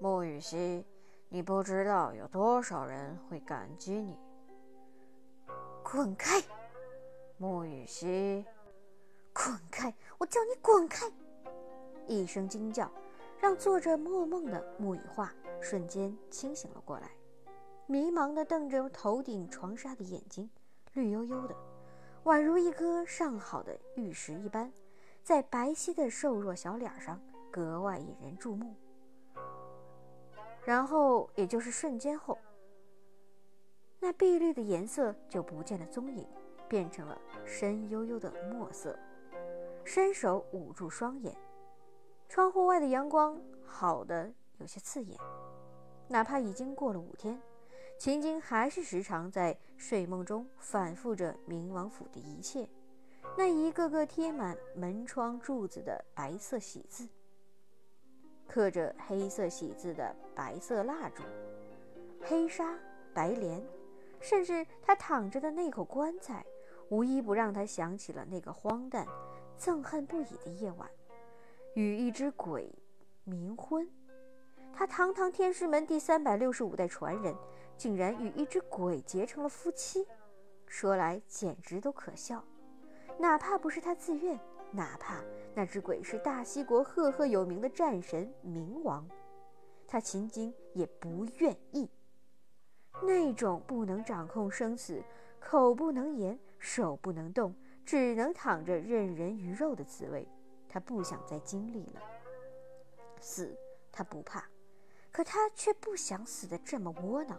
穆雨熙，你不知道有多少人会感激你。滚开，穆雨熙！滚开！我叫你滚开！一声惊叫，让做着梦梦的穆雨化瞬间清醒了过来，迷茫地瞪着头顶床纱的眼睛，绿油油的，宛如一颗上好的玉石一般，在白皙的瘦弱小脸上格外引人注目。然后，也就是瞬间后，那碧绿的颜色就不见了踪影，变成了深幽幽的墨色。伸手捂住双眼，窗户外的阳光好的有些刺眼。哪怕已经过了五天，秦京还是时常在睡梦中反复着明王府的一切，那一个个贴满门窗柱子的白色喜字。刻着黑色喜字的白色蜡烛、黑纱、白帘，甚至他躺着的那口棺材，无一不让他想起了那个荒诞、憎恨不已的夜晚，与一只鬼冥婚。他堂堂天师门第三百六十五代传人，竟然与一只鬼结成了夫妻，说来简直都可笑。哪怕不是他自愿。哪怕那只鬼是大西国赫赫有名的战神冥王，他秦京也不愿意。那种不能掌控生死、口不能言、手不能动、只能躺着任人鱼肉的滋味，他不想再经历了。死他不怕，可他却不想死得这么窝囊，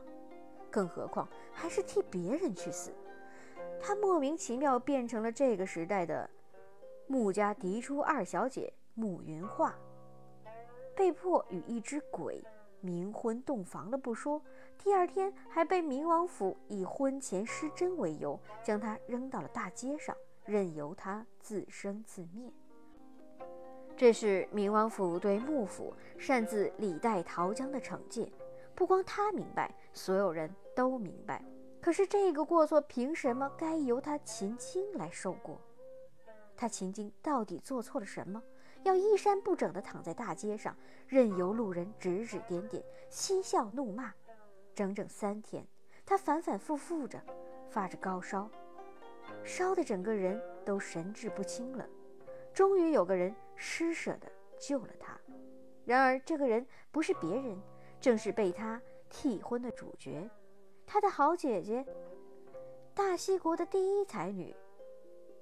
更何况还是替别人去死。他莫名其妙变成了这个时代的。穆家嫡出二小姐穆云画，被迫与一只鬼冥婚洞房了不说，第二天还被冥王府以婚前失贞为由，将她扔到了大街上，任由她自生自灭。这是冥王府对穆府擅自李代桃僵的惩戒，不光他明白，所有人都明白。可是这个过错，凭什么该由他秦青来受过？他秦京到底做错了什么？要衣衫不整地躺在大街上，任由路人指指点点、嬉笑怒骂，整整三天。他反反复复着，发着高烧，烧得整个人都神志不清了。终于有个人施舍地救了他。然而这个人不是别人，正是被他替婚的主角，他的好姐姐，大西国的第一才女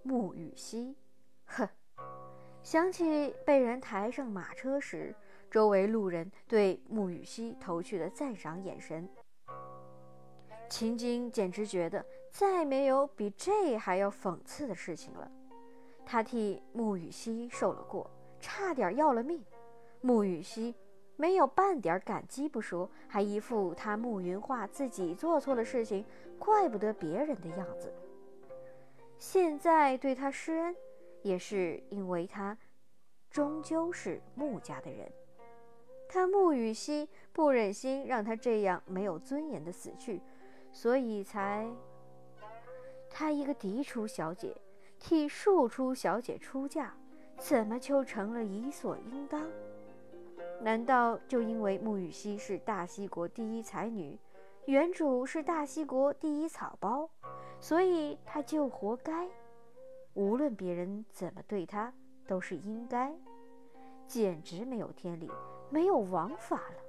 穆雨熙。哼，想起被人抬上马车时，周围路人对穆雨熙投去的赞赏眼神，秦京简直觉得再没有比这还要讽刺的事情了。他替穆雨熙受了过，差点要了命。穆雨熙没有半点感激不说，还一副他穆云画自己做错了事情，怪不得别人的样子。现在对他施恩。也是因为他终究是穆家的人，他穆雨熙不忍心让他这样没有尊严的死去，所以才他一个嫡出小姐替庶出小姐出嫁，怎么就成了理所应当？难道就因为穆雨熙是大西国第一才女，原主是大西国第一草包，所以他就活该？无论别人怎么对他，都是应该，简直没有天理，没有王法了。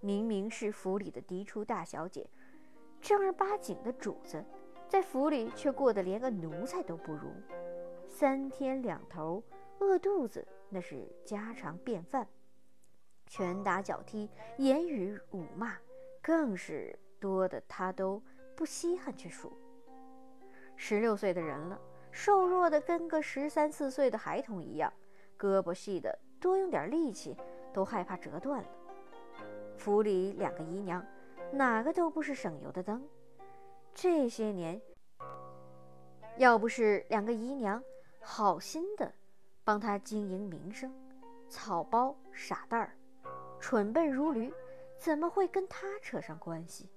明明是府里的嫡出大小姐，正儿八经的主子，在府里却过得连个奴才都不如，三天两头饿肚子那是家常便饭，拳打脚踢、言语辱骂更是多的，他都不稀罕去数。十六岁的人了。瘦弱的跟个十三四岁的孩童一样，胳膊细的多用点力气都害怕折断了。府里两个姨娘，哪个都不是省油的灯。这些年，要不是两个姨娘好心的帮他经营名声，草包傻蛋儿，蠢笨如驴，怎么会跟他扯上关系？